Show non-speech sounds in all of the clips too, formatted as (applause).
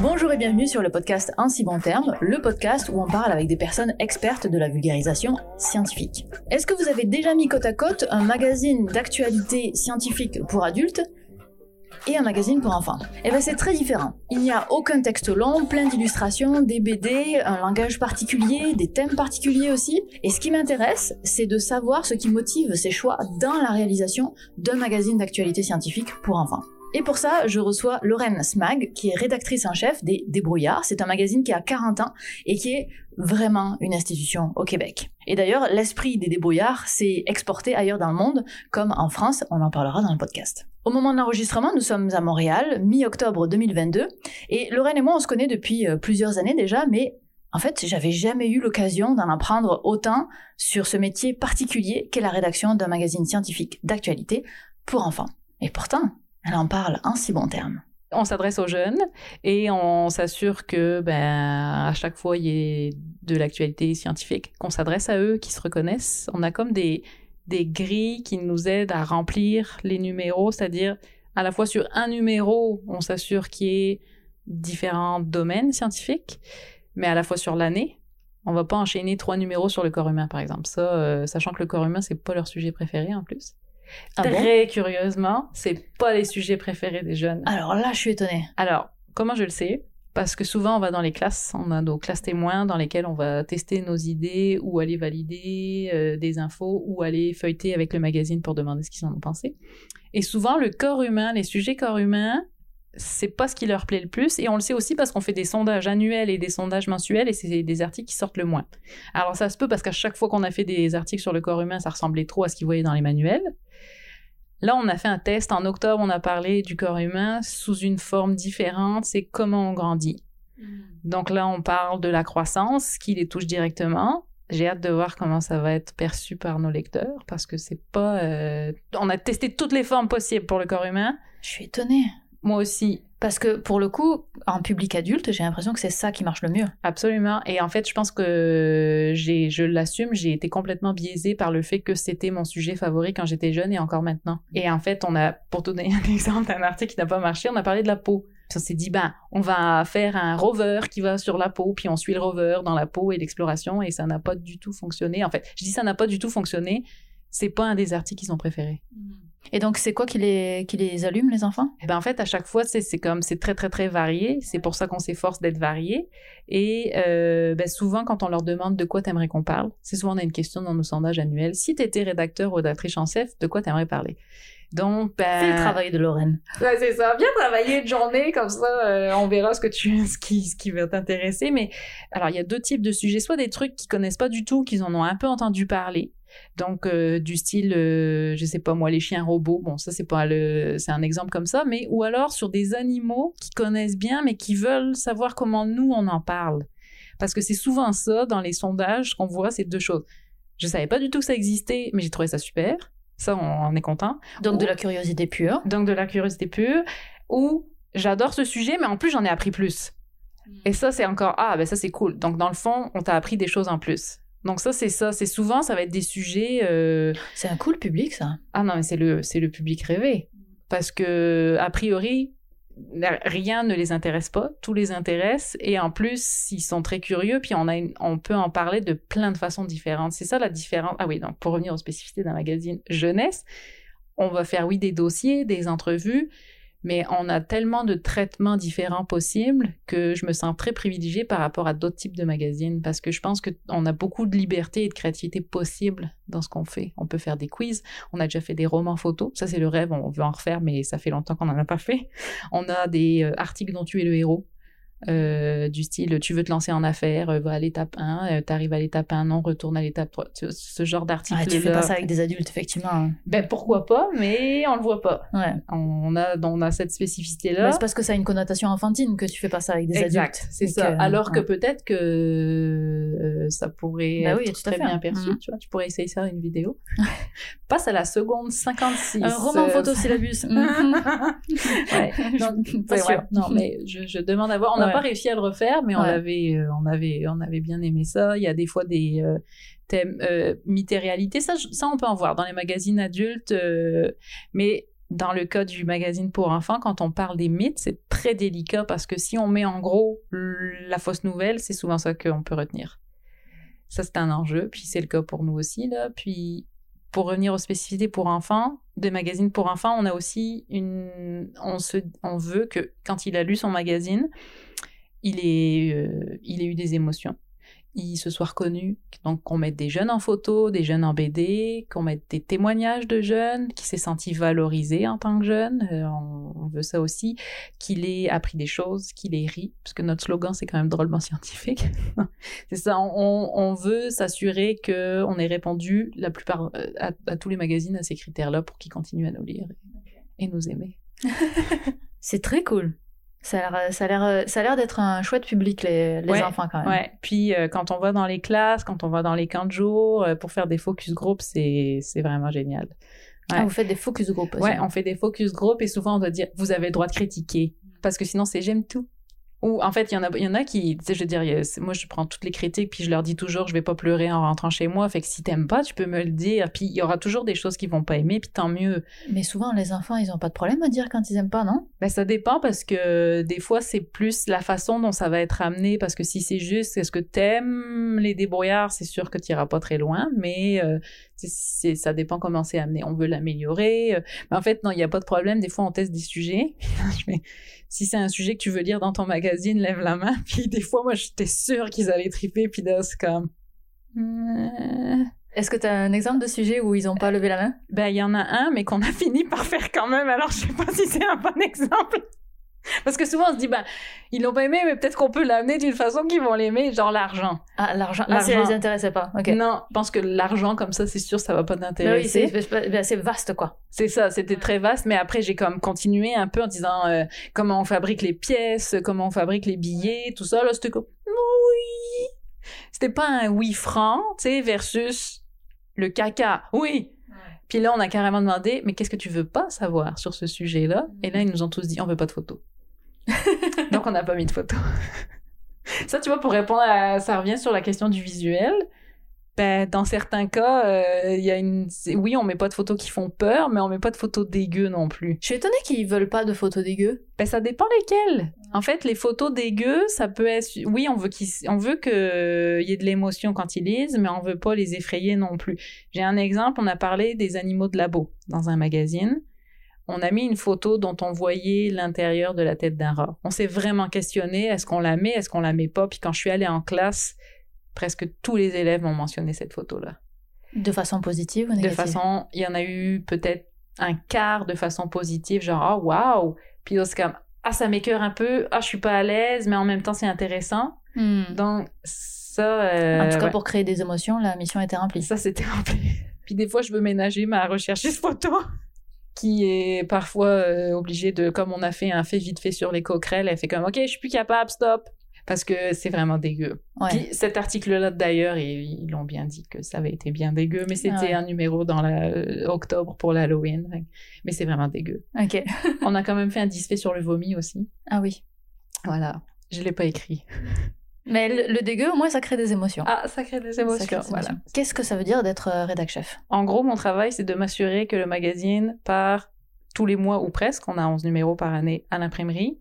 Bonjour et bienvenue sur le podcast Un si bon terme, le podcast où on parle avec des personnes expertes de la vulgarisation scientifique. Est-ce que vous avez déjà mis côte à côte un magazine d'actualité scientifique pour adultes et un magazine pour enfants. Eh bien c'est très différent. Il n'y a aucun texte long, plein d'illustrations, des BD, un langage particulier, des thèmes particuliers aussi. Et ce qui m'intéresse, c'est de savoir ce qui motive ces choix dans la réalisation d'un magazine d'actualité scientifique pour enfants. Et pour ça, je reçois Lorraine Smag, qui est rédactrice en chef des Débrouillards. C'est un magazine qui a 40 ans et qui est vraiment une institution au Québec. Et d'ailleurs, l'esprit des Débrouillards s'est exporté ailleurs dans le monde, comme en France, on en parlera dans le podcast. Au moment de l'enregistrement, nous sommes à Montréal, mi-octobre 2022, et Lorraine et moi, on se connaît depuis euh, plusieurs années déjà, mais en fait, j'avais jamais eu l'occasion d'en apprendre autant sur ce métier particulier qu'est la rédaction d'un magazine scientifique d'actualité pour enfants. Et pourtant, elle en parle en si bon terme. On s'adresse aux jeunes et on s'assure que, ben, à chaque fois, il y ait de l'actualité scientifique, qu'on s'adresse à eux, qu'ils se reconnaissent. On a comme des, grilles qui nous aident à remplir les numéros, c'est-à-dire à la fois sur un numéro, on s'assure qu'il y ait différents domaines scientifiques, mais à la fois sur l'année. On va pas enchaîner trois numéros sur le corps humain, par exemple. Ça, euh, sachant que le corps humain, c'est pas leur sujet préféré en plus. Ah bon Très curieusement, c'est pas les sujets préférés des jeunes. Alors là, je suis étonnée. Alors, comment je le sais? Parce que souvent, on va dans les classes, on a nos classes témoins dans lesquelles on va tester nos idées ou aller valider euh, des infos ou aller feuilleter avec le magazine pour demander ce qu'ils en ont pensé. Et souvent, le corps humain, les sujets corps humain, c'est pas ce qui leur plaît le plus. Et on le sait aussi parce qu'on fait des sondages annuels et des sondages mensuels et c'est des articles qui sortent le moins. Alors, ça se peut parce qu'à chaque fois qu'on a fait des articles sur le corps humain, ça ressemblait trop à ce qu'ils voyaient dans les manuels. Là, on a fait un test. En octobre, on a parlé du corps humain sous une forme différente. C'est comment on grandit. Donc là, on parle de la croissance qui les touche directement. J'ai hâte de voir comment ça va être perçu par nos lecteurs parce que c'est pas. euh, On a testé toutes les formes possibles pour le corps humain. Je suis étonnée. Moi aussi, Parce que pour le coup, en public adulte, j'ai l'impression que c'est ça qui marche le mieux. absolument. Et en fait, je pense que j'ai, je l'assume, j'ai été complètement biaisée par le fait que c'était mon sujet favori quand j'étais jeune et encore maintenant. Et en fait, on a, pour te donner (laughs) un exemple d'un article qui n'a pas marché, on a parlé de la peau. On s'est dit, ben, on va faire un rover qui va sur la peau, puis on suit le rover dans la peau et l'exploration, et ça n'a pas du tout fonctionné. En fait, je dis ça n'a pas du tout fonctionné. C'est pas un des articles qu'ils ont préféré. Et donc, c'est quoi qui les, qui les allume, les enfants? Eh ben en fait, à chaque fois, c'est comme c'est très très très varié. C'est pour ça qu'on s'efforce d'être varié. Et euh, ben, souvent, quand on leur demande de quoi t'aimerais qu'on parle, c'est souvent on a une question dans nos sondages annuels. Si t'étais rédacteur ou rédactrice en chef, de quoi t'aimerais parler? Donc, ben, C'est le travail de Lorraine. Ouais, c'est ça. Bien travailler une journée comme ça, euh, on verra ce que tu, ce qui, ce qui va t'intéresser. Mais alors, il y a deux types de sujets. Soit des trucs qu'ils connaissent pas du tout, qu'ils en ont un peu entendu parler. Donc, euh, du style, euh, je sais pas moi, les chiens robots. Bon, ça c'est pas le, c'est un exemple comme ça. Mais ou alors sur des animaux qu'ils connaissent bien, mais qui veulent savoir comment nous on en parle. Parce que c'est souvent ça dans les sondages qu'on voit, c'est deux choses. Je savais pas du tout que ça existait, mais j'ai trouvé ça super. Ça, on en est content. Donc, de la curiosité pure. Donc de la curiosité pure, ou j'adore ce sujet, mais en plus j'en ai appris plus. Et ça, c'est encore, ah, ben ça c'est cool. Donc dans le fond, on t'a appris des choses en plus. Donc ça, c'est ça. C'est souvent, ça va être des sujets... euh, C'est un cool public, ça. Ah non, mais c'est le, c'est le public rêvé. Parce que, a priori, rien ne les intéresse pas, tout les intéresse, et en plus, ils sont très curieux, puis on, a une- on peut en parler de plein de façons différentes. C'est ça la différence. Ah oui, donc pour revenir aux spécificités d'un magazine jeunesse, on va faire, oui, des dossiers, des entrevues, mais on a tellement de traitements différents possibles que je me sens très privilégiée par rapport à d'autres types de magazines, parce que je pense qu'on a beaucoup de liberté et de créativité possible dans ce qu'on fait. On peut faire des quiz, on a déjà fait des romans photos, ça c'est le rêve, on veut en refaire, mais ça fait longtemps qu'on n'en a pas fait. On a des euh, articles dont tu es le héros, euh, du style tu veux te lancer en affaires, euh, va à l'étape 1, tu arrives à l'étape 1, non, retourne à l'étape 3. Tu- Ce genre d'article. Ah, tu fais pas ça avec des adultes, effectivement. Ben pourquoi pas, mais on le voit pas. Ouais. On a, on a cette spécificité-là. Bah, c'est parce que ça a une connotation enfantine que tu fais pas ça avec des exact, adultes. c'est ça. que- Alors que ouais. peut-être que euh, ça pourrait Bah être oui, très bien perçu. Mhm. Tu vois, tu pourrais essayer ça une vidéo. (laughs) Passe à la seconde 56. Un roman euh, photosyllabus. (laughs) Mhm. ouais. (laughs) Non, Pas ouais, sûr. ouais. Non, mais je, je demande à voir. On n'a pas réussi à le refaire, mais on avait, on avait, on avait bien aimé ça. Il y a des fois des thèmes mythes et réalité. Ça, ça, on peut en voir dans les magazines adultes, mais dans le cas du magazine pour enfants, quand on parle des mythes, c'est très délicat parce que si on met en gros la fausse nouvelle, c'est souvent ça qu'on peut retenir. Ça, c'est un enjeu, puis c'est le cas pour nous aussi. Là. Puis, pour revenir aux spécificités pour enfants, des magazines pour enfants, on a aussi une... On, veut que quand il a lu son magazine, il ait, euh, il ait eu des émotions il se soit reconnu. Donc, qu'on mette des jeunes en photo, des jeunes en BD, qu'on mette des témoignages de jeunes, qui s'est senti valorisé en tant que jeune. Euh, on, veut ça aussi. Qu'il ait appris des choses, qu'il ait ri, parce que notre slogan, c'est quand même drôlement (laughs) scientifique. c'est ça, on, veut s'assurer qu'on ait répondu la plupart, euh, à, tous les magazines à ces critères-là pour qu'ils continuent à nous lire et nous aimer. (laughs) c'est très cool. Ça a l'air, ça a l'air, d'être un chouette public les, les enfants quand même. Ouais. Puis euh, quand on va dans les classes, quand on va dans les camps de jour euh, pour faire des focus group, c'est c'est vraiment génial. Ah, vous faites des focus group aussi. Ouais, on fait des focus group et souvent on doit dire vous avez le droit de critiquer parce que sinon c'est j'aime tout. Ou en fait, il y en a, il y en a qui, tu sais, je veux dire, moi je prends toutes les critiques puis je leur dis toujours, je vais pas pleurer en rentrant chez moi. Fait que si t'aimes pas, tu peux me le dire. Puis il y aura toujours des choses qu'ils vont pas aimer, puis tant mieux. Mais souvent les enfants, ils ont pas de problème à dire quand ils aiment pas, non? Ben ça dépend parce que des fois c'est plus la façon dont ça va être amené. Parce que si c'est juste, est-ce que t'aimes les débrouillards, c'est sûr que tu iras pas très loin. Mais euh, c'est, ça dépend comment c'est amené. On veut l'améliorer. Euh. Mais en fait, non, il y a pas de problème. Des fois, on teste des sujets. (laughs) si c'est un sujet que tu veux lire dans ton magazine, lève la main. (laughs) Puis des fois, moi, j'étais sûre qu'ils allaient triper, puis là, c'est comme... Euh. Est-ce que tu as un exemple de sujet où ils n'ont pas levé la main? Ben, il y en a un, mais qu'on a (laughs) fini par faire quand même, alors je sais pas si c'est un bon exemple. (laughs) Parce que souvent on se dit, bah, ils l'ont pas aimé, mais peut-être qu'on peut l'amener d'une façon qu'ils vont l'aimer, genre l'argent. Ah, l'argent. Ah, ça les intéressait pas. ok Non, je pense que l'argent comme ça, c'est sûr, ça va pas t'intéresser. oui, c'est, c'est vaste, quoi. C'est ça, c'était très vaste, mais après, j'ai comme continué un peu en disant euh, comment on fabrique les pièces, comment on fabrique les billets, tout ça. Là, c'était comme, oui. C'était pas un oui franc, tu sais, versus le caca. Oui. Puis là, on a carrément demandé, mais qu'est-ce que tu veux pas savoir sur ce sujet-là? Et là, ils nous ont tous dit, on veut pas de photos. (laughs) Donc, on n'a pas mis de photos. (laughs) ça, tu vois, pour répondre à... Ça revient sur la question du visuel. Ben, dans certains cas, euh, il y a une. Oui, on met pas de photos qui font peur, mais on met pas de photos dégueu non plus. Je suis étonnée qu'ils veulent pas de photos dégueu. Ben, ça dépend lesquelles. En fait, les photos dégueu, ça peut être. Oui, on veut qu'il on veut que y ait de l'émotion quand ils lisent, mais on veut pas les effrayer non plus. J'ai un exemple. On a parlé des animaux de labo dans un magazine on a mis une photo dont on voyait l'intérieur de la tête d'un rat. On s'est vraiment questionné, est-ce qu'on la met, est-ce qu'on la met pas? Puis quand je suis allée en classe, presque tous les élèves m'ont mentionné cette photo-là. De façon positive ou négative? De façon, il y en a eu peut-être un quart de façon positive, genre, oh, waouh! Puis c'est comme, ah, ça m'écœure un peu, ah, je suis pas à l'aise, mais en même temps, c'est intéressant. Hmm. Donc, ça. Euh, en tout cas, pour créer des émotions, la mission était remplie. Ça, c'était rempli. (laughs) Puis des fois, je veux ménager ma recherche de photo (laughs) qui est parfois euh, obligé de, comme on a fait un fait vite fait sur les coquerelles, elle fait comme, OK, je suis plus capable, stop. Parce que c'est vraiment dégueu. Puis cet article-là, d'ailleurs, ils l'ont bien dit que ça avait été bien dégueu, mais c'était un numéro dans la, euh, octobre pour l'Halloween. Mais c'est vraiment dégueu. OK. (laughs) on a quand même fait un disfait sur le vomi aussi. Ah oui. Voilà. Je l'ai pas écrit. (laughs) Mais le, dégueu, au moins, ça crée des émotions. Ah, ça crée des émotions, voilà. Qu'est-ce que ça veut dire d'être euh, rédac chef? En gros, mon travail, c'est de m'assurer que le magazine part tous les mois ou presque, on a 11 numéros par année à l'imprimerie,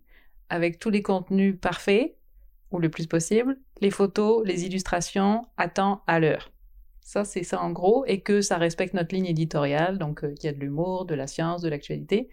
avec tous les contenus parfaits, ou le plus possible, les photos, les illustrations, à temps, à l'heure. Ça, c'est ça en gros, et que ça respecte notre ligne éditoriale, donc euh, qu'il y a de l'humour, de la science, de l'actualité.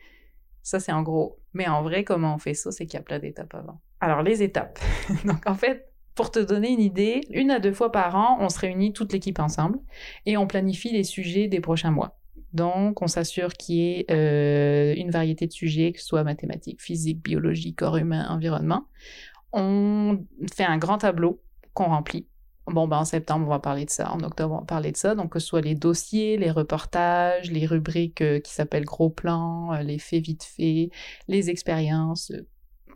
Ça, c'est en gros. Mais en vrai, comment on fait ça, c'est qu'il y a plein d'étapes avant. Alors, les étapes. (laughs) donc, en fait, pour te donner une idée, une à deux fois par an, on se réunit toute l'équipe ensemble et on planifie les sujets des prochains mois. Donc, on s'assure qu'il y ait euh, une variété de sujets, que ce soit mathématiques, physique, biologie, corps humain, environnement. On fait un grand tableau qu'on remplit. Bon, ben, en septembre, on va parler de ça. En octobre, on va parler de ça. Donc, que ce soit les dossiers, les reportages, les rubriques euh, qui s'appellent gros plans, euh, les faits vite faits, les expériences,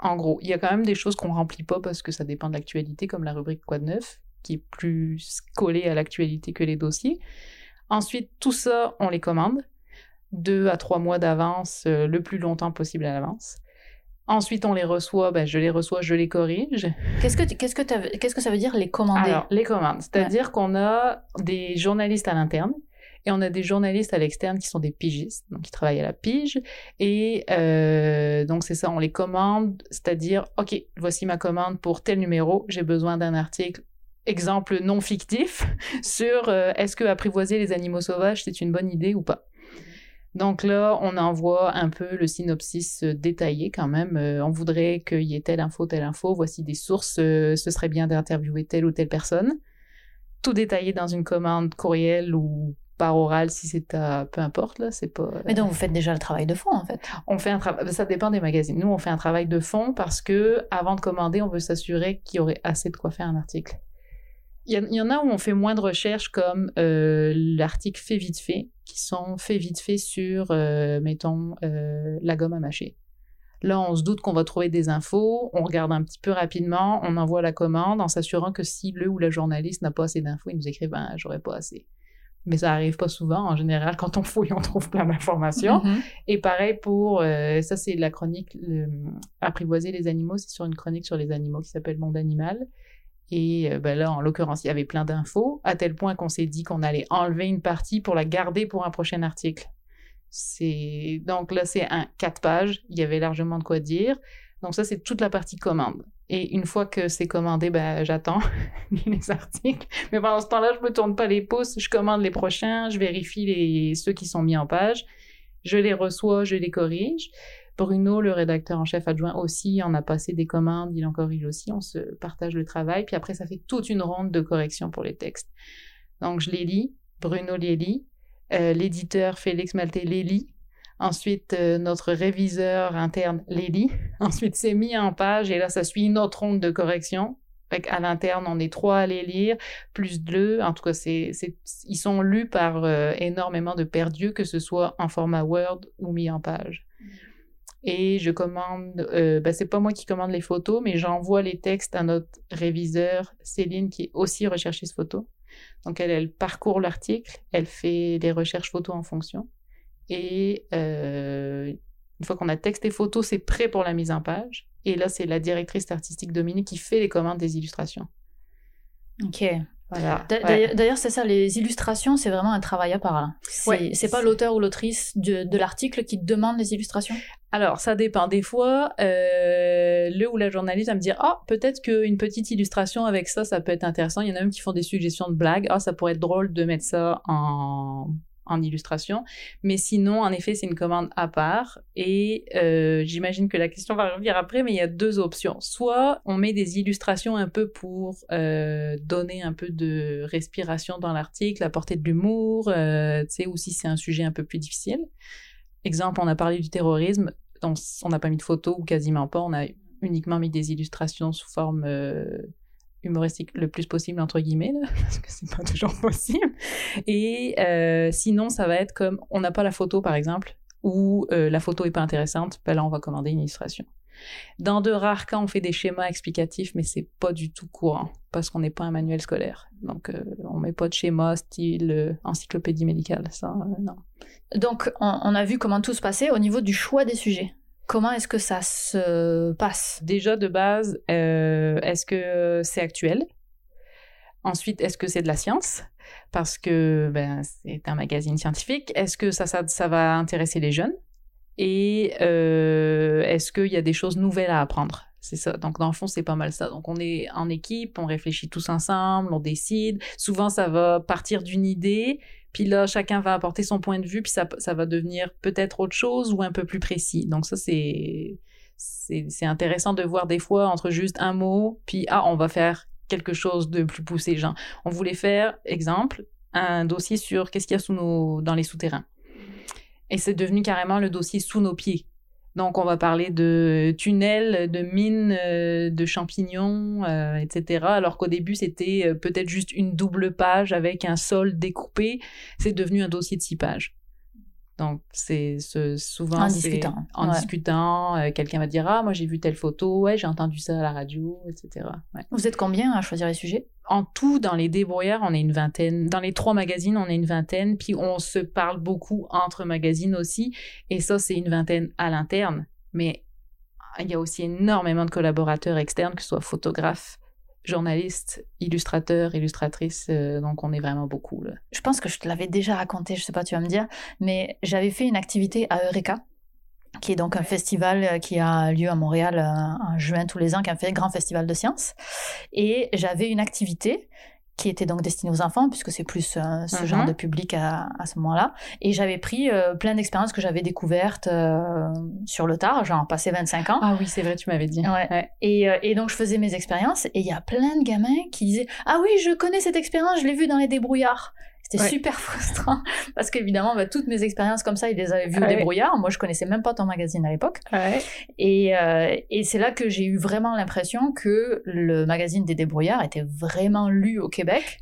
en gros, il y a quand même des choses qu'on remplit pas parce que ça dépend de l'actualité, comme la rubrique Quoi de neuf, qui est plus collée à l'actualité que les dossiers. Ensuite, tout ça, on les commande deux à trois mois d'avance, euh, le plus longtemps possible à l'avance. Ensuite, on les reçoit, ben, je les reçois, je les corrige. Qu'est-ce que, qu'est-ce que, qu'est-ce que ça veut dire les commander? Alors, les commandes, c'est-à-dire qu'on a des journalistes à l'interne et on a des journalistes à l'externe qui sont des pigistes, donc qui travaillent à la pige. Et euh, donc c'est ça, on les commande, c'est-à-dire, ok, voici ma commande pour tel numéro, j'ai besoin d'un article. Exemple non fictif (laughs) sur euh, est-ce que apprivoiser les animaux sauvages c'est une bonne idée ou pas. Donc là, on envoie un peu le synopsis euh, détaillé quand même. on voudrait qu'il y ait telle info, telle info. Voici des sources. ce serait bien d'interviewer telle ou telle personne. Tout détaillé dans une commande courriel ou par oral si c'est à peu importe là c'est pas mais donc vous faites déjà le travail de fond en fait on fait un travail ça dépend des magazines nous on fait un travail de fond parce que avant de commander on veut s'assurer qu'il y aurait assez de quoi faire un article il y, en a où on fait moins de recherches comme euh, l'article fait vite fait qui sont faits vite fait sur euh, mettons euh, la gomme à mâcher Là, on se doute qu'on va trouver des infos, on regarde un petit peu rapidement, on envoie la commande en s'assurant que si le ou la journaliste n'a pas assez d'infos, il nous écrit ben j'aurais pas assez mais ça arrive pas souvent. En général, quand on fouille, on trouve plein d'informations. Mm-hmm. Et pareil pour, euh, ça c'est la chronique Apprivoiser les animaux, c'est sur une chronique sur les animaux qui s'appelle Monde Animal. Et euh, ben là, en l'occurrence, il y avait plein d'infos, à tel point qu'on s'est dit qu'on allait enlever une partie pour la garder pour un prochain article. C'est donc là, c'est un quatre pages. Il y avait largement de quoi dire. Donc ça, c'est toute la partie commande. Et une fois que c'est commandé, ben, j'attends (laughs) les articles. Mais pendant ce temps-là, je me tourne pas les pouces, je commande les prochains, je vérifie les, ceux qui sont mis en page, je les reçois, je les corrige. Bruno, le rédacteur en chef adjoint aussi, en a passé des commandes, il en corrige aussi, on se partage le travail, puis après ça fait toute une ronde de correction pour les textes. Donc je les lis, Bruno les lit, euh, l'éditeur Félix Maltais les lit, Ensuite, euh, notre réviseur interne les lit. (laughs) Ensuite, c'est mis en page et là, ça suit une autre ronde de correction. à l'interne, on est trois à les lire, plus deux. En tout cas, ils sont lus par euh, énormément de perdus, que ce soit en format Word ou mis en page. Et je commande, euh, ben, c'est pas moi qui commande les photos, mais j'envoie les textes à notre réviseur Céline, qui est aussi recherchiste photo. Donc elle, elle parcourt l'article, elle fait des recherches photos en fonction. Et euh, une fois qu'on a texte et photo, c'est prêt pour la mise en page. Et là, c'est la directrice artistique Dominique qui fait les commandes des illustrations. Ok. Voilà. D'ailleurs, c'est ça, les illustrations, c'est vraiment un travail à part. C'est pas l'auteur ou l'autrice de, de l'article qui demande les illustrations? Alors, ça dépend. Des fois, euh, le ou la journaliste va me dire Ah, peut-être qu'une petite illustration avec ça, ça peut être intéressant. Il y en a même qui font des suggestions de blagues. Ah, ça pourrait être drôle de mettre ça en en illustration. Mais sinon, en effet, c'est une commande à part. Et euh, j'imagine que la question va revenir après, mais il y a deux options. Soit on met des illustrations un peu pour euh, donner un peu de respiration dans l'article, apporter de l'humour, euh, ou si c'est un sujet un peu plus difficile. Exemple, on a parlé du terrorisme, on n'a pas mis de photos ou quasiment pas, on a uniquement mis des illustrations sous forme humoristique le plus possible entre guillemets (laughs) parce que c'est pas toujours possible. Et euh, sinon ça va être comme on n'a pas la photo par exemple ou euh, la photo est pas intéressante ben là on va commander une illustration. Dans de rares cas on fait des schémas explicatifs mais c'est pas du tout courant parce qu'on n'est pas un manuel scolaire. Donc euh, on met pas de schéma style encyclopédie médicale ça non. Donc on a vu comment tout se passait au niveau du choix des sujets Comment est-ce que ça se passe? Déjà de base, euh, est-ce que c'est actuel? Ensuite, est-ce que c'est de la science? Parce que ben, c'est un magazine scientifique. Est-ce que ça, va intéresser les jeunes? Et euh, est-ce qu'il y a des choses nouvelles à apprendre? C'est ça. Donc, dans le fond, c'est pas mal ça. Donc, on est en équipe, on réfléchit tous ensemble, on décide. Souvent, ça va partir d'une idée, puis là, chacun va apporter son point de vue, puis ça, ça va devenir peut-être autre chose ou un peu plus précis. Donc ça, c'est, c'est, intéressant de voir des fois entre juste un mot, puis ah, on va faire quelque chose de plus poussé. Genre, on voulait faire, exemple, un dossier sur qu'est-ce qu'il y a sous nos, dans les souterrains. Et c'est devenu carrément le dossier sous nos pieds. Donc, on va parler de tunnels, de mines, euh, de champignons, euh, etc. Alors qu'au début, c'était euh, peut-être juste une double page avec un sol découpé. C'est devenu un dossier de six pages. Donc, c'est souvent... En discutant. En discutant, quelqu'un va dire « Ah, moi j'ai vu telle photo, ouais, j'ai entendu ça à la radio, etc. Vous êtes combien à choisir les sujets? En tout, dans les débrouillards, on est une vingtaine. Dans les trois magazines, on est une vingtaine. Puis on se parle beaucoup entre magazines aussi. Et ça, c'est une vingtaine à l'interne. Mais il y a aussi énormément de collaborateurs externes, que ce soit photographes, journalistes, illustrateurs, illustratrices, euh, donc on est vraiment beaucoup. Là. Je pense que je te l'avais déjà raconté, je sais pas, tu vas me dire, mais j'avais fait une activité à Eureka, qui est donc un festival euh, qui a lieu à Montréal euh, en juin tous les ans, qui est un grand festival de sciences. Et j'avais une activité qui était donc destinée aux enfants, puisque c'est plus euh, ce Mhm. genre de public à, à ce moment-là. Et j'avais pris euh, plein d'expériences que j'avais découvertes euh, sur le tard, genre passé 25 ans. Ah oui, c'est vrai, tu m'avais dit. Ouais. Et, et donc je faisais mes expériences et il y a plein de gamins qui disaient ah oui je connais cette expérience je l'ai vue dans les débrouillards c'était Ouais. super (laughs) frustrant parce qu'évidemment bah, toutes mes expériences comme ça ils les avaient vues au Ouais. débrouillard moi je connaissais même pas ton magazine à l'époque Ouais. et, euh, et c'est là que j'ai eu vraiment l'impression que le magazine des débrouillards était vraiment lu au Québec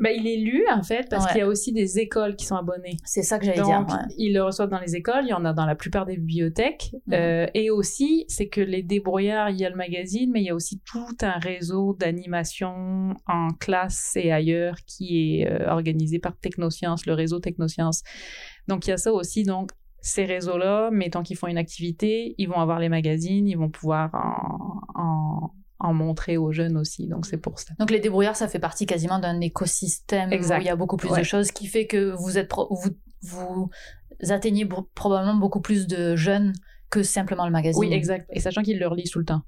Bah, il est lu, en fait, parce Ouais. qu'il y a aussi des écoles qui sont abonnées. c'est ça que j'allais dire ouais. ils le reçoivent dans les écoles, il y en a dans la plupart des bibliothèques. Mhm. Euh, et aussi, c'est que les débrouillards, il y a le magazine, mais il y a aussi tout un réseau d'animation en classe et ailleurs qui est euh, organisé par Technosciences, le réseau Technosciences. Donc, il y a ça aussi. Donc, ces réseaux-là, mettons qu'ils font une activité, ils vont avoir les magazines, ils vont pouvoir en, en, en montrer aux jeunes aussi. Donc, c'est pour ça. donc les débrouillards ça fait partie quasiment d'un écosystème Exact. où il y a beaucoup plus Ouais. de choses qui fait que vous êtes pro- vous vous atteignez probablement beaucoup plus de jeunes que simplement le magazine Oui, exact. Et sachant qu'ils le relisent tout le temps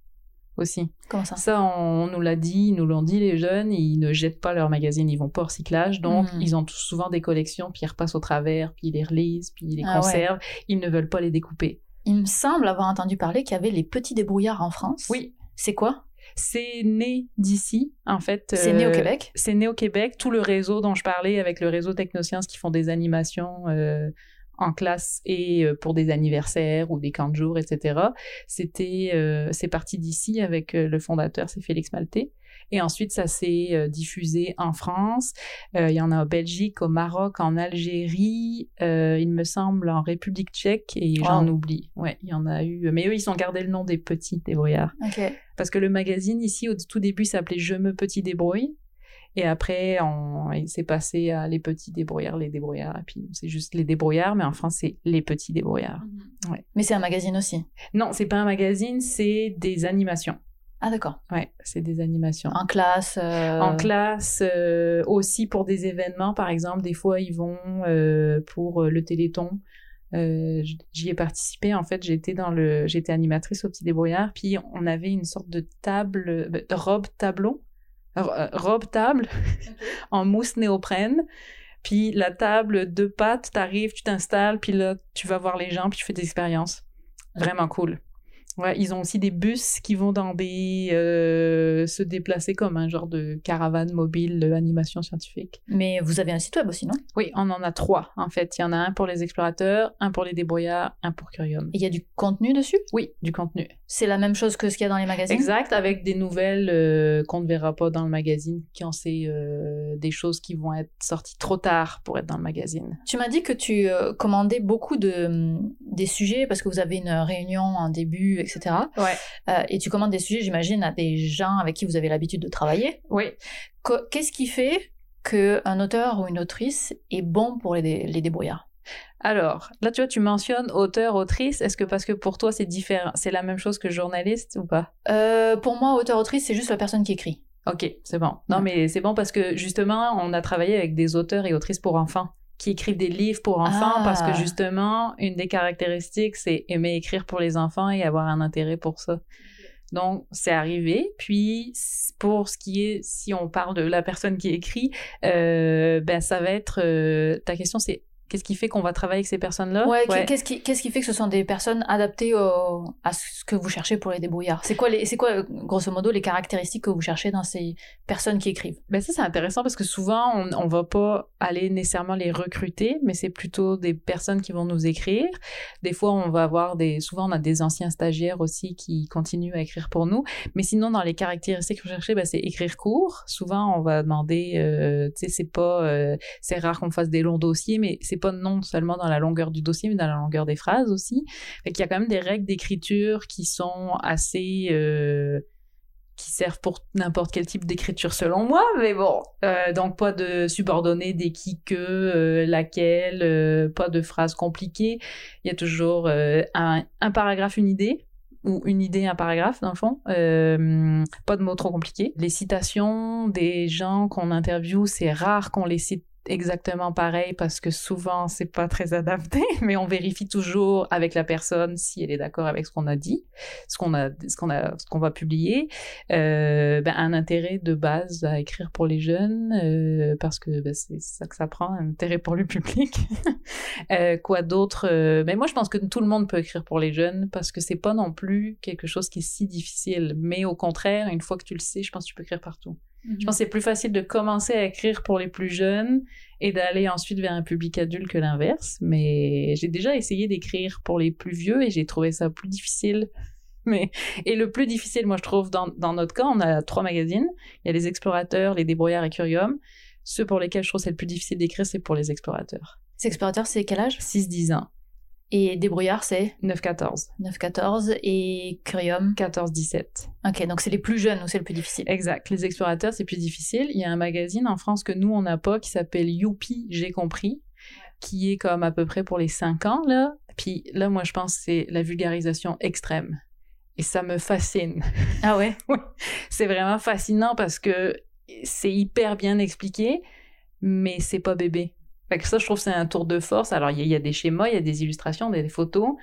aussi. comment ça? Ça, on, on nous l'a dit, ils nous l'ont dit, les jeunes, ils ne jettent pas leur magazine, ils vont pas au recyclage, donc Mhm. ils ont tous souvent des collections, puis ils repassent au travers, puis ils les relisent, puis ils les Ah ouais. conservent, ils ne veulent pas les découper. Il me semble avoir entendu parler qu'il y avait les petits débrouillards en France. Oui, C'est quoi? C'est né d'ici, en fait. C'est né au euh, Québec? C'est né au Québec. Tout le réseau dont je parlais avec le réseau Technosciences qui font des animations euh, en classe et euh, pour des anniversaires ou des camps de jour, etc. C'était, euh, c'est parti d'ici avec le fondateur, c'est Félix Maltais. Et ensuite, ça s'est euh, diffusé en France. Euh, il y en a en Belgique, au Maroc, en Algérie, euh, il me semble en République tchèque et j'en oublie. Ouais, il y en a eu. Mais eux, ils ont gardé le nom des petits débrouillards. Ok. Parce que le magazine, ici, au tout début, s'appelait Je me petit débrouille. Et après, on, il s'est passé à les petits débrouillards, les débrouillards. Et puis, c'est juste les débrouillards, mais en France, c'est les petits débrouillards. Ouais. Mais c'est un magazine aussi. Non, c'est pas un magazine, c'est des animations. Ah d'accord. Ouais, c'est des animations. En classe. euh, En classe, euh, aussi pour des événements, par exemple, des fois ils vont euh, pour le Téléthon. J'y ai participé. En fait, j'étais dans le, j'étais animatrice au Petit Débrouillard. Puis on avait une sorte de table, de robe tableau, ro- robe table (laughs) en mousse néoprène. Puis la table deux pattes, t'arrives, tu t'installes, puis là tu vas voir les gens, puis tu fais des expériences. Vraiment cool. Ouais, ils ont aussi des bus qui vont dans des euh, se déplacer comme un genre de caravane mobile euh, animation scientifique. Mais vous avez un site web aussi, non? Oui, on en a trois en fait. Il y en a un pour les explorateurs, un pour les débrouillards, un pour Curium. Et Il y a du contenu dessus? Oui, du contenu. C'est la même chose que ce qu'il y a dans les magazines? Exact, avec des nouvelles euh, qu'on ne verra pas dans le magazine, quand c'est euh, des choses qui vont être sorties trop tard pour être dans le magazine. Tu m'as dit que tu euh, commandais beaucoup de, hum, des sujets parce que vous avez une réunion en début, etc. Ouais. Euh, et tu commandes des sujets, j'imagine, à des gens avec qui vous avez l'habitude de travailler. Oui. Qu'est-ce qui fait qu'un auteur ou une autrice est bon pour les, dé- les débrouillards? Alors, là, tu vois, tu mentionnes auteur, autrice. Est-ce que parce que pour toi, c'est différent, c'est la même chose que journaliste ou pas? Euh, Pour moi, auteur-autrice, c'est juste la personne qui écrit. Ok, c'est bon. Non, mais c'est bon parce que justement, on a travaillé avec des auteurs et autrices pour enfants qui écrivent des livres pour enfants Ah. parce que justement, une des caractéristiques, c'est aimer écrire pour les enfants et avoir un intérêt pour ça. Donc, c'est arrivé. Puis, pour ce qui est, si on parle de la personne qui écrit, euh, ben, ça va être, euh, ta question, c'est qu'est-ce qui fait qu'on va travailler avec ces personnes-là? Ouais, Qu'est-ce qui, qu'est-ce qui fait que ce sont des personnes adaptées au- à ce que vous cherchez pour les débrouillards? C'est quoi, les, c'est quoi, euh, grosso modo, les caractéristiques que vous cherchez dans ces personnes qui écrivent? Ben ça, c'est intéressant parce que souvent, on, on va pas aller nécessairement les recruter, mais c'est plutôt des personnes qui vont nous écrire. Des fois, on va avoir des... Souvent, on a des anciens stagiaires aussi qui continuent à écrire pour nous. Mais sinon, dans les caractéristiques recherchées, ben, c'est écrire court. Souvent, on va demander... euh, tu sais, c'est pas... euh, c'est rare qu'on fasse des longs dossiers, mais c'est pas non seulement dans la longueur du dossier, mais dans la longueur des phrases aussi. Fait qu'il y a quand même des règles d'écriture qui sont assez... euh, qui servent pour n'importe quel type d'écriture selon moi, mais bon, euh, donc pas de subordonné, des qui, que, euh, laquelle, pas de phrases compliquées. Il y a toujours un, un paragraphe, une idée, ou une idée, un paragraphe, dans le fond. Pas de mots trop compliqués. Les citations des gens qu'on interviewe, c'est rare qu'on les cite exactement pareil parce que souvent c'est pas très adapté, (laughs) mais on vérifie toujours avec la personne si elle est d'accord avec ce qu'on a dit, ce qu'on a, ce qu'on a, ce qu'on va publier. Euh, ben, un intérêt de base à écrire pour les jeunes euh, parce que ben, c'est ça que ça prend, un intérêt pour le public. (laughs) euh, quoi d'autre Mais ben, moi je pense que tout le monde peut écrire pour les jeunes parce que c'est pas non plus quelque chose qui est si difficile, mais au contraire, une fois que tu le sais, je pense que tu peux écrire partout. Je pense que c'est plus facile de commencer à écrire pour les plus jeunes et d'aller ensuite vers un public adulte que l'inverse. Mais j'ai déjà essayé d'écrire pour les plus vieux et j'ai trouvé ça plus difficile. Mais... Et le plus difficile, moi, je trouve, dans, dans notre cas, on a trois magazines. Il y a les explorateurs, les débrouillards et Curium. Ceux pour lesquels je trouve c'est le plus difficile d'écrire, c'est pour les explorateurs. Les explorateurs, c'est quel âge? 6-10 ans. Et débrouillard, c'est 9-14. 9-14 et Curium 14-17. Ok, donc c'est les plus jeunes où c'est le plus difficile? Exact. Les explorateurs, c'est plus difficile. Il y a un magazine en France que nous, on n'a pas qui s'appelle Youpi, j'ai compris, qui est comme à peu près pour les 5 ans, là. Puis là, moi, je pense que c'est la vulgarisation extrême. Et ça me fascine. (laughs) Ah ouais? oui. C'est vraiment fascinant parce que c'est hyper bien expliqué, mais c'est pas bébé. Fait que ça, je trouve c'est un tour de force. Alors, il y, a des schémas, il y a des illustrations, des, photos,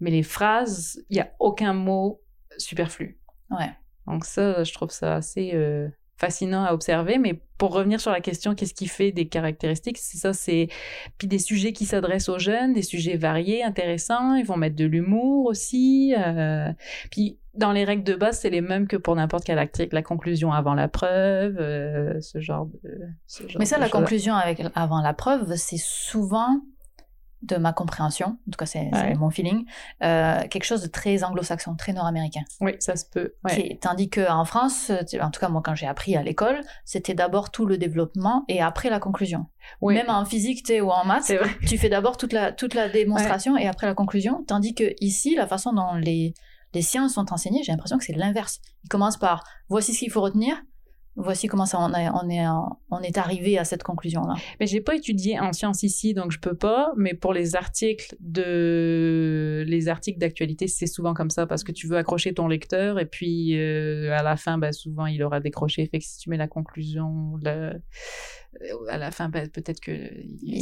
mais les phrases, il y a aucun mot superflu. Ouais. Donc ça, je trouve ça assez euh, fascinant à observer. Mais pour revenir sur la question, qu'est-ce qui fait des caractéristiques C'est ça, c'est puis des sujets qui s'adressent aux jeunes, des sujets variés, intéressants. Ils vont mettre de l'humour aussi. Euh... Puis dans les règles de base, c'est les mêmes que pour n'importe quelle actrice. La conclusion avant la preuve, euh, ce genre de. Ce genre Mais ça, de la conclusion avec, avant la preuve, c'est souvent, de ma compréhension, en tout cas c'est Ouais. mon feeling, euh, quelque chose de très anglo-saxon, très nord-américain. Oui, ça se peut. Ouais. Tandis qu'en France, en tout cas moi quand j'ai appris à l'école, c'était d'abord tout le développement et après la conclusion. Oui. Même en physique ou en maths, tu fais d'abord toute la, toute la démonstration et après la conclusion. Tandis que ici, la façon dont les, les sciences sont enseignées, j'ai l'impression que c'est l'inverse. Ils commencent par voici ce qu'il faut retenir, voici comment on, est- arrivé à cette conclusion-là. Mais j'ai pas étudié en sciences ici, donc je peux pas. Mais pour les articles de les articles d'actualité, c'est souvent comme ça parce que tu veux accrocher ton lecteur et puis euh, à la fin, bah, souvent il aura décroché. Fait que si tu mets la conclusion le- à la fin, bah, peut-être que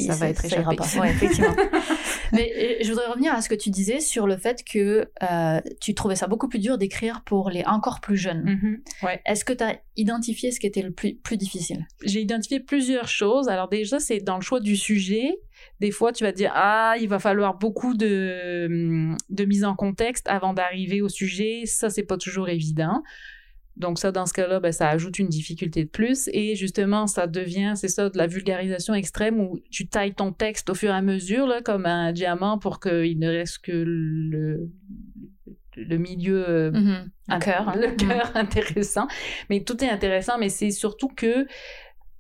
ça va être échappé. Ouais, effectivement. (laughs) Mais euh, je voudrais revenir à ce que tu disais sur le fait que euh, tu trouvais ça beaucoup plus dur d'écrire pour les encore plus jeunes. Mhm. Ouais. Est-ce que tu as identifié ce qui était le plus, plus difficile? J'ai identifié plusieurs choses. Alors déjà, c'est dans le choix du sujet. Des fois, tu vas te dire ah, il va falloir beaucoup de de mise en contexte avant d'arriver au sujet. Ça, c'est pas toujours évident. Donc ça, dans ce cas-là, ben, ça ajoute une difficulté de plus. Et justement, ça devient, c'est ça, de la vulgarisation extrême où tu tailles ton texte au fur et à mesure, là, comme un diamant, pour qu'il ne reste que le, le milieu euh, Un un- cœur. hein. le Mhm. cœur (laughs) intéressant. Mais tout est intéressant, mais c'est surtout que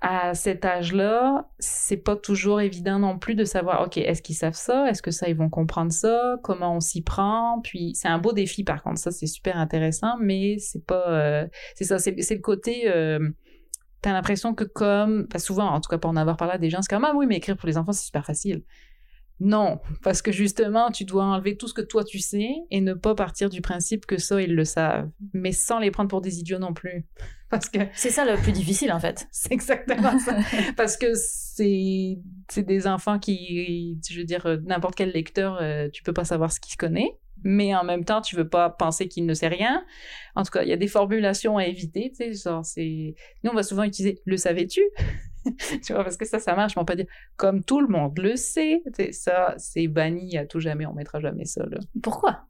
à cet âge-là, c'est pas toujours évident non plus de savoir, OK, est-ce qu'ils savent ça? Est-ce que ça, ils vont comprendre ça? Comment on s'y prend? Puis, c'est un beau défi, par contre. Ça, c'est super intéressant, mais c'est pas, euh, c'est ça, c'est le côté, euh, t'as l'impression que comme, bah, souvent, en tout cas, pour en avoir parlé à des gens, c'est comme, ah oui, mais écrire pour les enfants, c'est super facile. Non, parce que justement, tu dois enlever tout ce que toi tu sais et ne pas partir du principe que ça, ils le savent, mais sans les prendre pour des idiots non plus. Parce que C'est ça le plus difficile en fait. (laughs) c'est exactement ça. (laughs) Parce que c'est c'est des enfants qui, je veux dire, euh, n'importe quel lecteur, euh, tu peux pas savoir ce qu'il connaît, mais en même temps, tu veux pas penser qu'il ne sait rien. En tout cas, il y a des formulations à éviter, tu sais, genre c'est... Nous, on va souvent utiliser « le savais-tu (laughs) » Tu vois, parce que ça, ça marche, mais on peut pas dire « comme tout le monde le sait », ça, c'est banni à tout jamais, on mettra jamais ça, là. Pourquoi?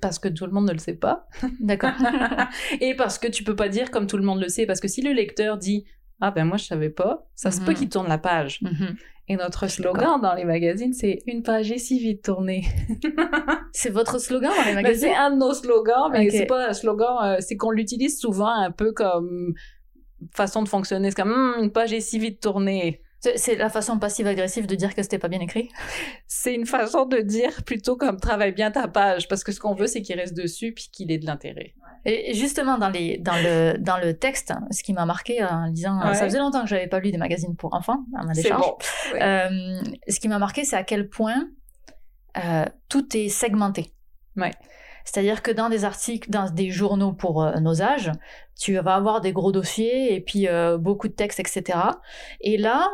Parce que tout le monde ne le sait pas. (laughs) D'accord. (laughs) et parce que tu peux pas dire comme tout le monde le sait, parce que si le lecteur dit ah ben moi je savais pas, ça se peut Mhm. qu'il tourne la page. Mhm. Et notre slogan dans les magazines c'est une page est si vite tournée. (laughs) C'est votre slogan dans les Ben, magazines? c'est un de nos slogans, mais Ok. c'est pas un slogan, euh, c'est qu'on l'utilise souvent un peu comme façon de fonctionner. C'est comme Hum, une page est si vite tournée. C'est- la façon passive-agressive de dire que c'était pas bien écrit? C'est une façon de dire plutôt comme travaille bien ta page, parce que ce qu'on veut c'est qu'il reste dessus puis qu'il ait de l'intérêt. Et justement, dans, les, dans, le, dans le texte, ce qui m'a marqué en lisant, Ouais. ça faisait longtemps que j'avais pas lu des magazines pour enfants, à ma décharge. bon. Ouais. Euh, ce qui m'a marqué, c'est à quel point euh, tout est segmenté. Ouais. C'est-à-dire que dans des articles, dans des journaux pour euh, nos âges, tu vas avoir des gros dossiers et puis euh, beaucoup de textes, etc. Et là,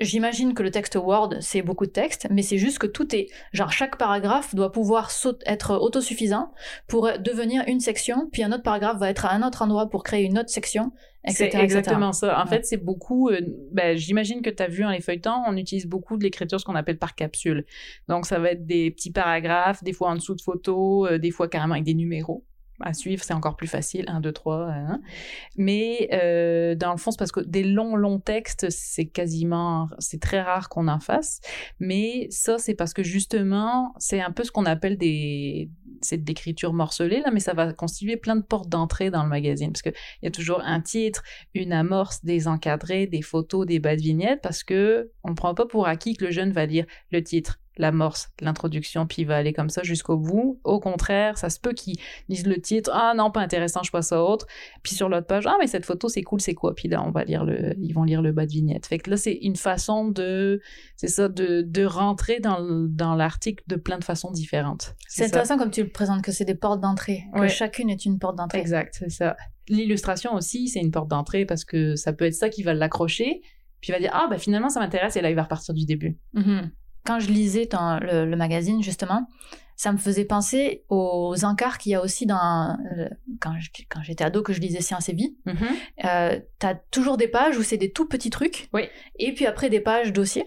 J'imagine que le texte Word, c'est beaucoup de texte, mais c'est juste que tout est, genre chaque paragraphe doit pouvoir être autosuffisant pour devenir une section, puis un autre paragraphe va être à un autre endroit pour créer une autre section, etc. C'est exactement ça. En fait, c'est beaucoup, euh, ben, j'imagine que tu as vu en les feuilletons, on utilise beaucoup de l'écriture, ce qu'on appelle par capsule. Donc, ça va être des petits paragraphes, des fois en dessous de photos, euh, des fois carrément avec des numéros à suivre, c'est encore plus facile, 1, 2, 3. Mais euh, dans le fond, c'est parce que des longs, longs textes, c'est quasiment, c'est très rare qu'on en fasse. Mais ça, c'est parce que justement, c'est un peu ce qu'on appelle des, c'est de l'écriture morcelée, là, mais ça va constituer plein de portes d'entrée dans le magazine. Parce qu'il y a toujours un titre, une amorce, des encadrés, des photos, des bas de vignettes, parce que on ne prend pas pour acquis que le jeune va lire le titre, l'amorce, l'introduction, puis il va aller comme ça jusqu'au bout. Au contraire, ça se peut qu'ils lisent le titre, ah non, pas intéressant, je passe à autre. Puis sur l'autre page, ah mais cette photo c'est cool, c'est quoi? Puis là, on va lire le, ils vont lire le bas de vignette. Fait que là, c'est une façon de, c'est ça, de, de rentrer dans, dans l'article de plein de façons différentes. C'est intéressant comme tu le présentes, que c'est des portes d'entrée, que chacune est une porte d'entrée. Exact, c'est ça. L'illustration aussi, c'est une porte d'entrée parce que ça peut être ça qui va l'accrocher. Puis il va dire ah bah finalement ça m'intéresse et là il va repartir du début. Mm-hmm quand je lisais dans le, magazine, justement, ça me faisait penser aux encarts qu'il y a aussi dans. Euh, quand j'étais ado, que je lisais Science et Vie, mm t'as toujours des pages où c'est des tout petits trucs. Oui. Et puis après, des pages dossiers.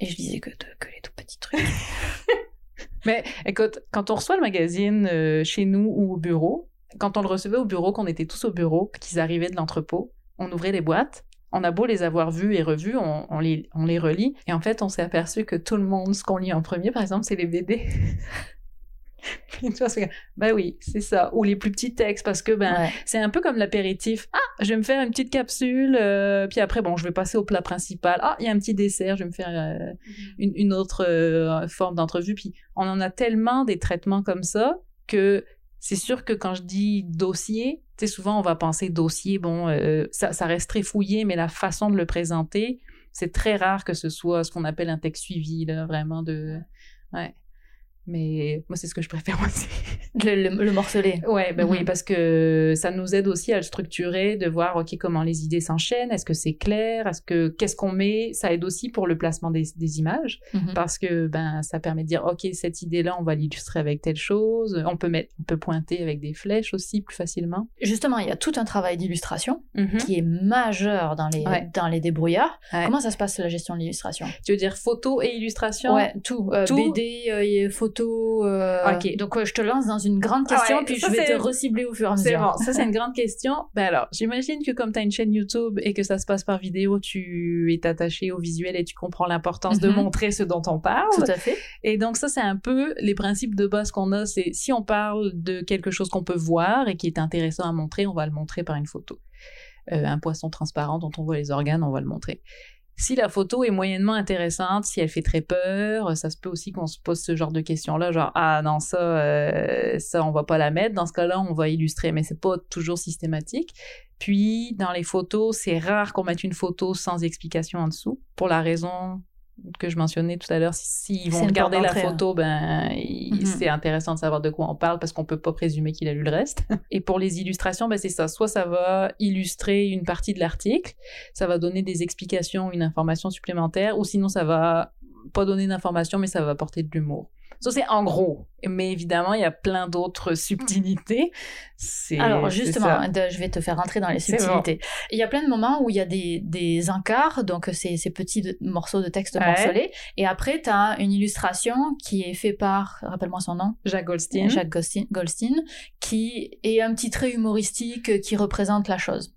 Et je lisais que, que les tout petits trucs. (laughs) Mais écoute, quand on reçoit le magazine euh, chez nous ou au bureau, quand on le recevait au bureau, qu'on était tous au bureau, qu'ils arrivaient de l'entrepôt, on ouvrait les boîtes on a beau les avoir vus et revus, on, les, on les relit, et en fait, on s'est aperçu que tout le monde, ce qu'on lit en premier, par exemple, c'est les BD. (laughs) bah oui, c'est ça. Ou les plus petits textes, parce que ben c'est un peu comme l'apéritif. Ah, je vais me faire une petite capsule, euh, puis après, bon, je vais passer au plat principal. Ah, il y a un petit dessert, je vais me faire euh, mm-hmm. une, autre euh, forme d'entrevue. Puis on en a tellement des traitements comme ça que c'est sûr que quand je dis dossier, tu sais, souvent on va penser dossier, bon, euh, ça, ça, reste très fouillé, mais la façon de le présenter, c'est très rare que ce soit ce qu'on appelle un texte suivi, là, vraiment de. Ouais. Mais moi, c'est ce que je préfère (laughs) aussi. Le, le, morceler. Ouais, ben oui, mhm. parce que ça nous aide aussi à le structurer, de voir, OK, comment les idées s'enchaînent, est-ce que c'est clair, est-ce que, qu'est-ce qu'on met, ça aide aussi pour le placement des, des images, mhm. parce que, ben, ça permet de dire, OK, cette idée-là, on va l'illustrer avec telle chose, on peut mettre, on peut pointer avec des flèches aussi plus facilement. Justement, il y a tout un travail d'illustration mhm. qui est majeur dans les, dans les débrouillards. Comment ça se passe la gestion de l'illustration? Tu veux dire photo et illustration? Ouais, tout. Euh, tout. BD, euh, photo euh, ok, donc je te lance dans une grande question, puis je vais te recibler au fur et à mesure. C'est bon, ça c'est une (laughs) grande question. Ben alors, j'imagine que comme tu as une chaîne YouTube et que ça se passe par vidéo, tu es attaché au visuel et tu comprends l'importance de mhm. montrer ce dont on parle. Tout à fait. Et donc ça c'est un peu les principes de base qu'on a, c'est si on parle de quelque chose qu'on peut voir et qui est intéressant à montrer, on va le montrer par une photo. Euh, un poisson transparent dont on voit les organes, on va le montrer. Si la photo est moyennement intéressante, si elle fait très peur, ça se peut aussi qu'on se pose ce genre de questions-là, genre ah non ça, euh, ça on va pas la mettre. Dans ce cas-là, on va illustrer, mais c'est pas toujours systématique. Puis dans les photos, c'est rare qu'on mette une photo sans explication en dessous, pour la raison que je mentionnais tout à l'heure, s'ils vont regarder la photo, ben mhm. c'est intéressant de savoir de quoi on parle parce qu'on peut pas présumer qu'il a lu le reste. (laughs) Et pour les illustrations, ben c'est ça. Soit ça va illustrer une partie de l'article, ça va donner des explications, une information supplémentaire, ou sinon ça va pas donner d'informations, mais ça va apporter de l'humour. Ça, c'est en gros. Mais évidemment, il y a plein d'autres subtilités. Alors, justement, je vais te faire rentrer dans les subtilités. Il y a plein de moments où il y a des, des encarts, donc ces, ces petits morceaux de texte morcelés. Et après, tu as une illustration qui est faite par, rappelle-moi son nom Jacques Goldstein. Jacques Goldstein, qui est un petit trait humoristique qui représente la chose.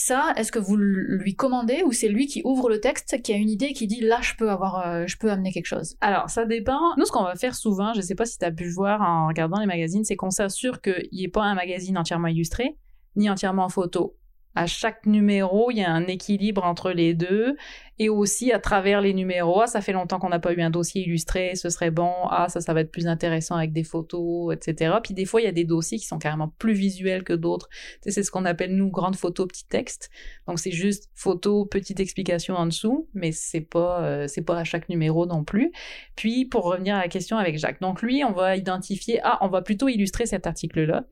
Ça, est-ce que vous lui commandez ou c'est lui qui ouvre le texte, qui a une idée, qui dit là je peux avoir, euh, je peux amener quelque chose? Alors ça dépend. Nous, ce qu'on va faire souvent, je sais pas si tu as pu voir en regardant les magazines, c'est qu'on s'assure qu'il n'y ait pas un magazine entièrement illustré ni entièrement en photo. À chaque numéro, il y a un équilibre entre les deux. Et aussi, à travers les numéros, ah, ça fait longtemps qu'on n'a pas eu un dossier illustré, ce serait bon. Ah, ça, ça va être plus intéressant avec des photos, etc. Puis des fois, il y a des dossiers qui sont carrément plus visuels que d'autres. C'est ce qu'on appelle, nous, grande photo, petit texte. Donc, c'est juste photo, petite explication en dessous, mais c'est pas, euh, pas à chaque numéro non plus. Puis, pour revenir à la question avec Jacques. Donc, lui, on va identifier, ah, on va plutôt illustrer cet article-là.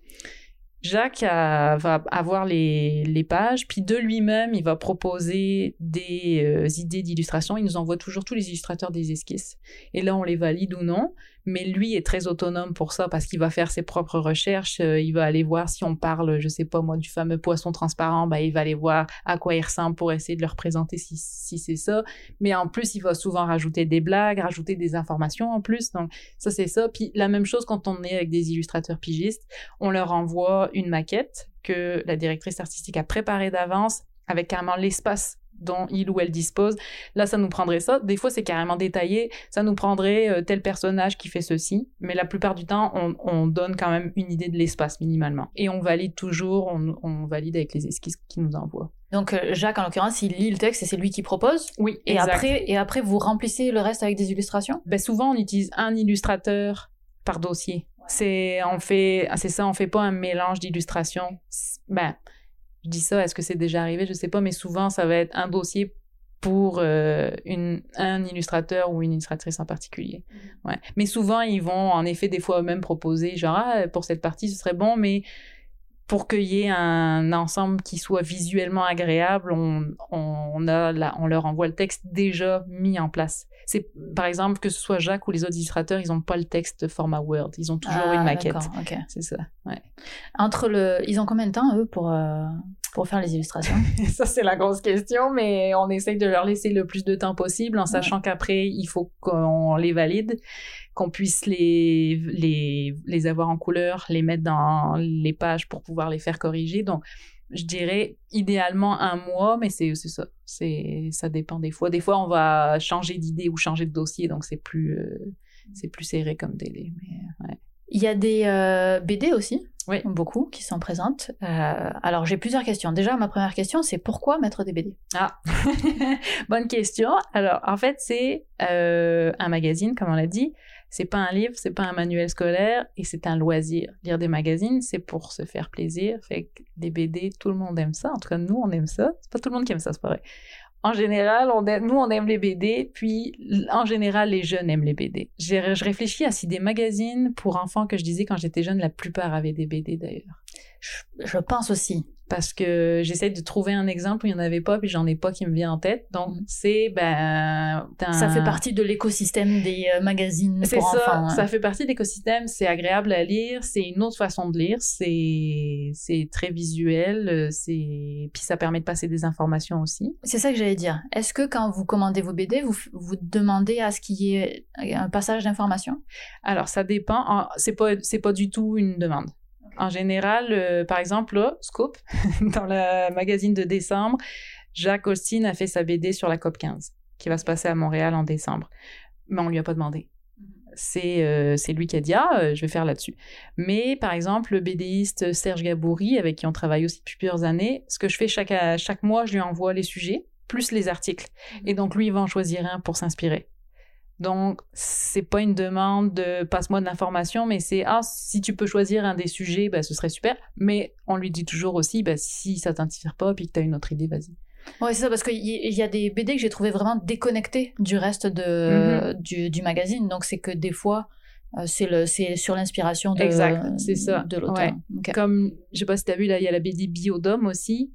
Jacques va avoir les, pages, puis de lui-même, il va proposer des euh, idées d'illustration. Il nous envoie toujours tous les illustrateurs des esquisses. Et là, on les valide ou non mais lui est très autonome pour ça parce qu'il va faire ses propres recherches. Euh, il va aller voir si on parle, je sais pas moi, du fameux poisson transparent, bah, il va aller voir à quoi il ressemble pour essayer de le représenter si, si c'est ça. Mais en plus, il va souvent rajouter des blagues, rajouter des informations en plus. Donc, ça, c'est ça. Puis la même chose quand on est avec des illustrateurs pigistes, on leur envoie une maquette que la directrice artistique a préparée d'avance avec carrément l'espace dont il ou elle dispose. Là, ça nous prendrait ça. Des fois, c'est carrément détaillé. Ça nous prendrait euh, tel personnage qui fait ceci. Mais la plupart du temps, on, donne quand même une idée de l'espace minimalement. Et on valide toujours, on, valide avec les esquisses qu'il nous envoie. Donc euh, Jacques, en l'occurrence, il lit le texte et c'est lui qui propose. Oui, et après, et après, vous remplissez le reste avec des illustrations? Ben souvent, on utilise un illustrateur par dossier. C'est on fait, c'est ça, on fait pas un mélange d'illustrations. Ben je dis ça, est-ce que c'est déjà arrivé? Je sais pas, mais souvent, ça va être un dossier pour euh, une, un illustrateur ou une illustratrice en particulier. Mm. Ouais. Mais souvent, ils vont en effet des fois eux-mêmes proposer, genre, ah, pour cette partie, ce serait bon, mais pour qu'il y ait un ensemble qui soit visuellement agréable, on, on, a on leur envoie le texte déjà mis en place. C'est par exemple que ce soit Jacques ou les autres illustrateurs, ils n'ont pas le texte format Word, ils ont toujours une ah, maquette. C'est ça. Ouais. Entre le, ils ont combien de temps eux pour euh, pour faire les illustrations? (laughs) Ça c'est la grosse question, mais on essaye de leur laisser le plus de temps possible en sachant qu'après il faut qu'on les valide qu'on puisse les, les, les avoir en couleur, les mettre dans les pages pour pouvoir les faire corriger. Donc, je dirais idéalement un mois, mais c'est ça. C'est ça dépend des fois. Des fois, on va changer d'idée ou changer de dossier, donc c'est plus euh, c'est plus serré comme délai. Mais, ouais. Il y a des euh, BD aussi, oui. beaucoup qui sont présentes. Euh, alors j'ai plusieurs questions. Déjà, ma première question, c'est pourquoi mettre des BD Ah, (laughs) bonne question. Alors en fait, c'est un magazine, comme on l'a dit. C'est pas un livre, c'est pas un manuel scolaire et c'est un loisir. Lire des magazines, c'est pour se faire plaisir. Fait que des BD, tout le monde aime ça. En tout cas, nous, on aime ça. C'est pas tout le monde qui aime ça, c'est pas vrai. En général, nous, on aime les BD, puis en général, les jeunes aiment les BD. Je réfléchis à si des magazines pour enfants que je disais quand j'étais jeune, la plupart avaient des BD d'ailleurs. je pense aussi parce que j'essaie de trouver un exemple où il n'y en avait pas, puis j'en ai pas qui me vient en tête. Donc, mm. c'est, ben... Ça fait partie de l'écosystème des euh, magazines C'est ça, hein. ça fait partie de l'écosystème, c'est agréable à lire, c'est une autre façon de lire, c'est, c'est très visuel, euh, c'est... Puis ça permet de passer des informations aussi. C'est ça que j'allais dire. Est-ce que quand vous commandez vos BD, vous, vous demandez à ce qu'il y ait un passage d'information? Alors, ça dépend. C'est pas, c'est pas du tout une demande. En général, euh, par exemple, là, Scoop, (laughs) dans le magazine de décembre, Jacques Austin a fait sa BD sur la COP 15, qui va se passer à Montréal en décembre. Mais on lui a pas demandé. C'est euh, lui qui a dit Ah, euh, je vais faire là-dessus. Mais par exemple, le BDiste Serge Gaboury, avec qui on travaille aussi depuis plusieurs années, ce que je fais chaque, chaque mois, je lui envoie les sujets, plus les articles. Et donc, lui, il va en choisir un pour s'inspirer. Donc, c'est pas une demande de passe-moi de l'information, mais c'est ah si tu peux choisir un des sujets, bah ce serait super. Mais on lui dit toujours aussi, bah si ça t'inspire pas, puis que t'as une autre idée, vas-y. Ouais, c'est ça, parce qu'il y, a des BD que j'ai trouvé vraiment déconnectés du reste de, mm-hmm. du, magazine. Donc, c'est que des fois, euh, c'est sur l'inspiration de, exact, c'est ça. de l'auteur. Comme, je sais pas si t'as vu, là, il y a la BD Biodome aussi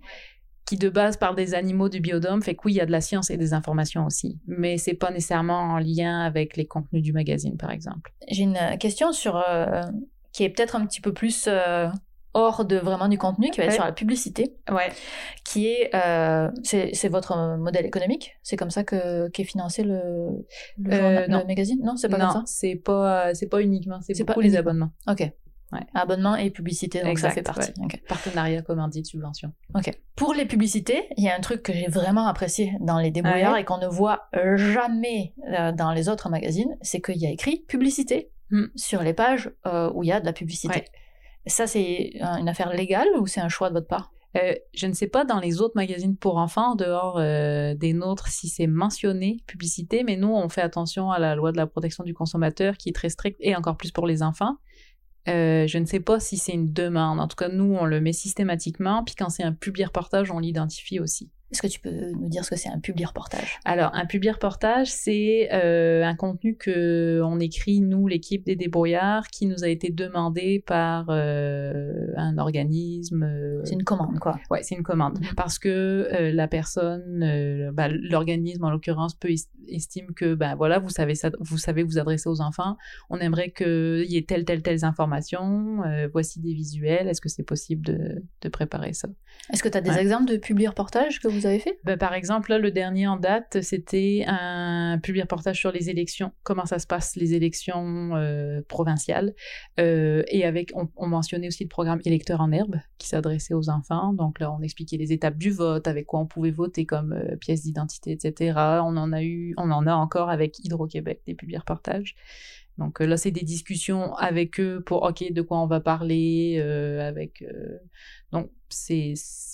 qui de base parle des animaux du biodôme, fait que oui, il y a de la science et des informations aussi, mais c'est pas nécessairement en lien avec les contenus du magazine, par exemple. J'ai une question sur euh, qui est peut-être un petit peu plus euh, hors de vraiment du contenu, qui va être sur la publicité, ouais. qui est euh, c'est votre modèle économique, c'est comme ça que qu'est financé le, le, magazine, non, c'est pas comme ça? c'est pas c'est pas uniquement, c'est beaucoup les abonnements. Ok. Abonnement et publicité, donc ça fait partie. Partenariat, commandite, subvention. Ok. Pour les publicités, il y a un truc que j'ai vraiment apprécié dans les débrouillards et qu'on ne voit jamais euh, dans les autres magazines, c'est qu'il y a écrit publicité hmm. sur les pages euh, où il y a de la publicité. Ça, c'est une affaire légale ou c'est un choix de votre part? Euh, je ne sais pas dans les autres magazines pour enfants, en dehors euh, des nôtres, si c'est mentionné, publicité, mais nous, on fait attention à la loi de la protection du consommateur qui est très stricte et encore plus pour les enfants. Euh, je ne sais pas si c'est une demande. En tout cas, nous, on le met systématiquement. Puis quand c'est un public reportage, on l'identifie aussi. Est-ce que tu peux nous dire ce que c'est un public reportage? Alors, un public reportage, c'est euh, un contenu que on écrit, nous, l'équipe des débrouillards, qui nous a été demandé par euh, un organisme. euh, C'est une commande, quoi. Ouais, c'est une commande. Mhm. Parce que la personne, bah, l'organisme en l'occurrence, peut est- estime que, ben voilà, vous savez, ça, vous savez vous adresser aux enfants. On aimerait qu'il y ait telle, telle, telle information. voici des visuels. Est-ce que c'est possible de, de préparer ça? Est-ce que tu as des Ouais. exemples de public reportages que vous avez fait? Ben, par exemple, le dernier en date, c'était un public reportage sur les élections, comment ça se passe, les élections euh, provinciales. Euh, et avec, on, on mentionnait aussi le programme Électeurs en herbe, qui s'adressait aux enfants. Donc là, on expliquait les étapes du vote, avec quoi on pouvait voter comme euh, pièce d'identité, etc. On en a eu, on en a encore avec Hydro-Québec, des publics reportages. Donc là, c'est des discussions avec eux pour, OK, de quoi on va parler, avec... euh, donc, c'est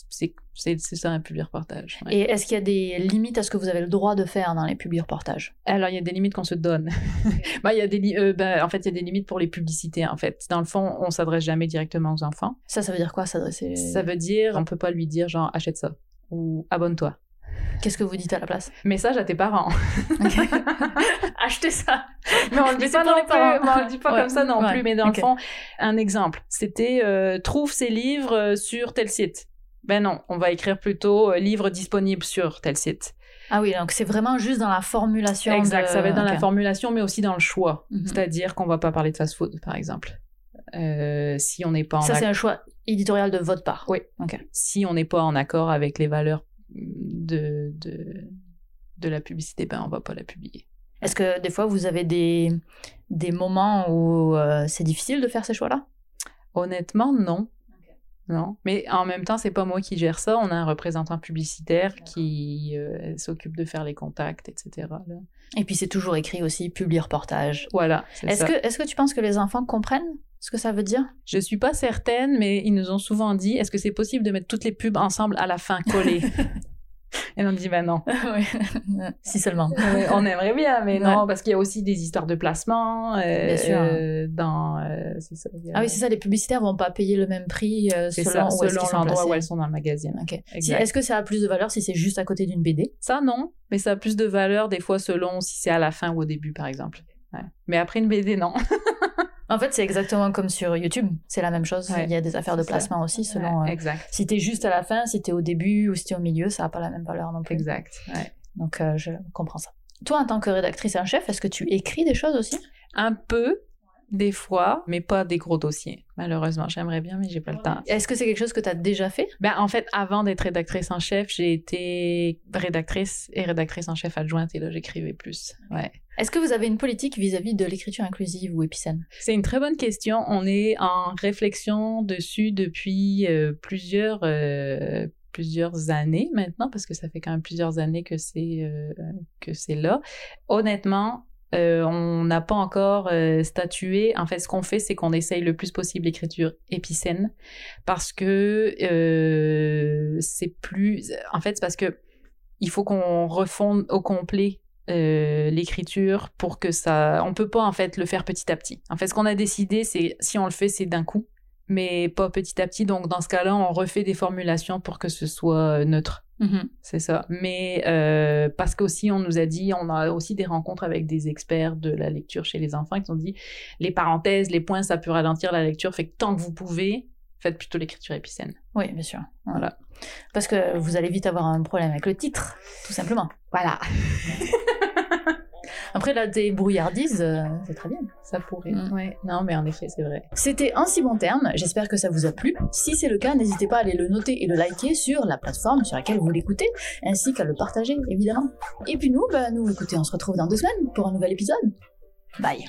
c'est ça un public reportage. ouais. Et est-ce qu'il y a des limites à ce que vous avez le droit de faire dans les publics reportages Alors, il y a des limites qu'on se donne. (laughs) bah, il y a des euh, bah, en fait, il y a des limites pour les publicités. En fait, dans le fond, on s'adresse jamais directement aux enfants. Ça, ça veut dire quoi s'adresser Ça veut dire, on peut pas lui dire genre achète ça ou abonne-toi. Qu'est-ce que vous dites à la place? Message à tes parents. (laughs) Achetez ça Mais on le dit pas non plus. on le dit pas Ouais. comme ça non Ouais. plus. Mais dans le fond, un exemple, c'était euh, trouve ces livres euh, sur tel site. Ben non, on va écrire plutôt euh, livres disponibles sur tel site. Ah oui, donc c'est vraiment juste dans la formulation. Exact, de- ça va être dans la formulation, mais aussi dans le choix. Mhm. C'est-à-dire qu'on va pas parler de fast-food, par exemple. Euh, si on n'est pas en Ça, c'est un choix éditorial de votre part. Oui. Ok. si on n'est pas en accord avec les valeurs de, de, de la publicité, ben on va pas la publier. Est-ce que des fois, vous avez des, des moments où euh, c'est difficile de faire ces choix-là? Honnêtement, non. Non, mais en même temps, c'est pas moi qui gère ça. On a un représentant publicitaire qui euh, s'occupe de faire les contacts, etc. là. Et puis, c'est toujours écrit aussi public reportage. Voilà. Est-ce que, est-ce que tu penses que les enfants comprennent ce que ça veut dire? Je suis pas certaine, mais ils nous ont souvent dit est-ce que c'est possible de mettre toutes les pubs ensemble à la fin collées? (laughs) Et on dit ben non. (laughs) (laughs) Si seulement. On aimerait bien, mais Ouais. non, parce qu'il y a aussi des histoires de placement. euh, Bien sûr. euh, dans, euh, ça. a- Ah oui, c'est ça, les publicitaires vont pas payer le même prix euh, selon, où l'endroit où elles sont dans le magazine. Ok. Si- Exact. Est-ce que ça a plus de valeur si c'est juste à côté d'une BD Ça, non, mais ça a plus de valeur des fois selon si c'est à la fin ou au début, par exemple. Ouais. Mais après une BD, non. (laughs) En fait, c'est exactement comme sur YouTube. C'est la même chose. Ouais, Il y a des affaires de ça. placement aussi selon. Ouais, euh, exact. si t'es juste à la fin, si t'es au début ou si t'es au milieu, ça n'a pas la même valeur non plus. Exact. ouais. Donc, euh, je comprends ça. Toi, en tant que rédactrice en chef, est-ce que tu écris des choses aussi? Un peu, des fois, mais pas des gros dossiers. Malheureusement, j'aimerais bien, mais j'ai pas le temps. Est-ce que c'est quelque chose que tu as déjà fait? Ben, en fait, avant d'être rédactrice en chef, j'ai été rédactrice et rédactrice en chef adjointe et là, j'écrivais plus. Ouais. Est-ce que vous avez une politique vis-à-vis de l'écriture inclusive ou épicène? C'est une très bonne question. On est en réflexion dessus depuis euh, plusieurs, euh, plusieurs années maintenant, parce que ça fait quand même plusieurs années que c'est euh, que c'est là. Honnêtement, euh, on n'a pas encore euh, statué. En fait, ce qu'on fait, c'est qu'on essaye le plus possible l'écriture épicène, parce que euh, c'est plus. En fait, c'est parce que il faut qu'on refonde au complet l'écriture pour que ça. On peut pas en fait le faire petit à petit. En fait, ce qu'on a décidé, c'est si on le fait, c'est d'un coup, mais pas petit à petit. Donc dans ce cas-là, on refait des formulations pour que ce soit euh, neutre. C'est ça. Mais euh, parce qu'aussi, on nous a dit, on a aussi des rencontres avec des experts de la lecture chez les enfants qui ont dit les parenthèses, les points, ça peut ralentir la lecture. Fait que tant que vous pouvez, faites plutôt l'écriture épicène. Oui, bien sûr. Voilà. Parce que vous allez vite avoir un problème avec le titre, tout simplement. Voilà. (laughs) Après, là, tes brouillardises, euh, c'est très bien. Ça pourrait. Mm. Ouais. Non, mais en effet, c'est vrai. C'était un si bon terme, j'espère que ça vous a plu. Si c'est le cas, n'hésitez pas à aller le noter et le liker sur la plateforme sur laquelle vous l'écoutez, ainsi qu'à le partager, évidemment. Et puis nous, bah, nous, écoutez, on se retrouve dans deux semaines pour un nouvel épisode. Bye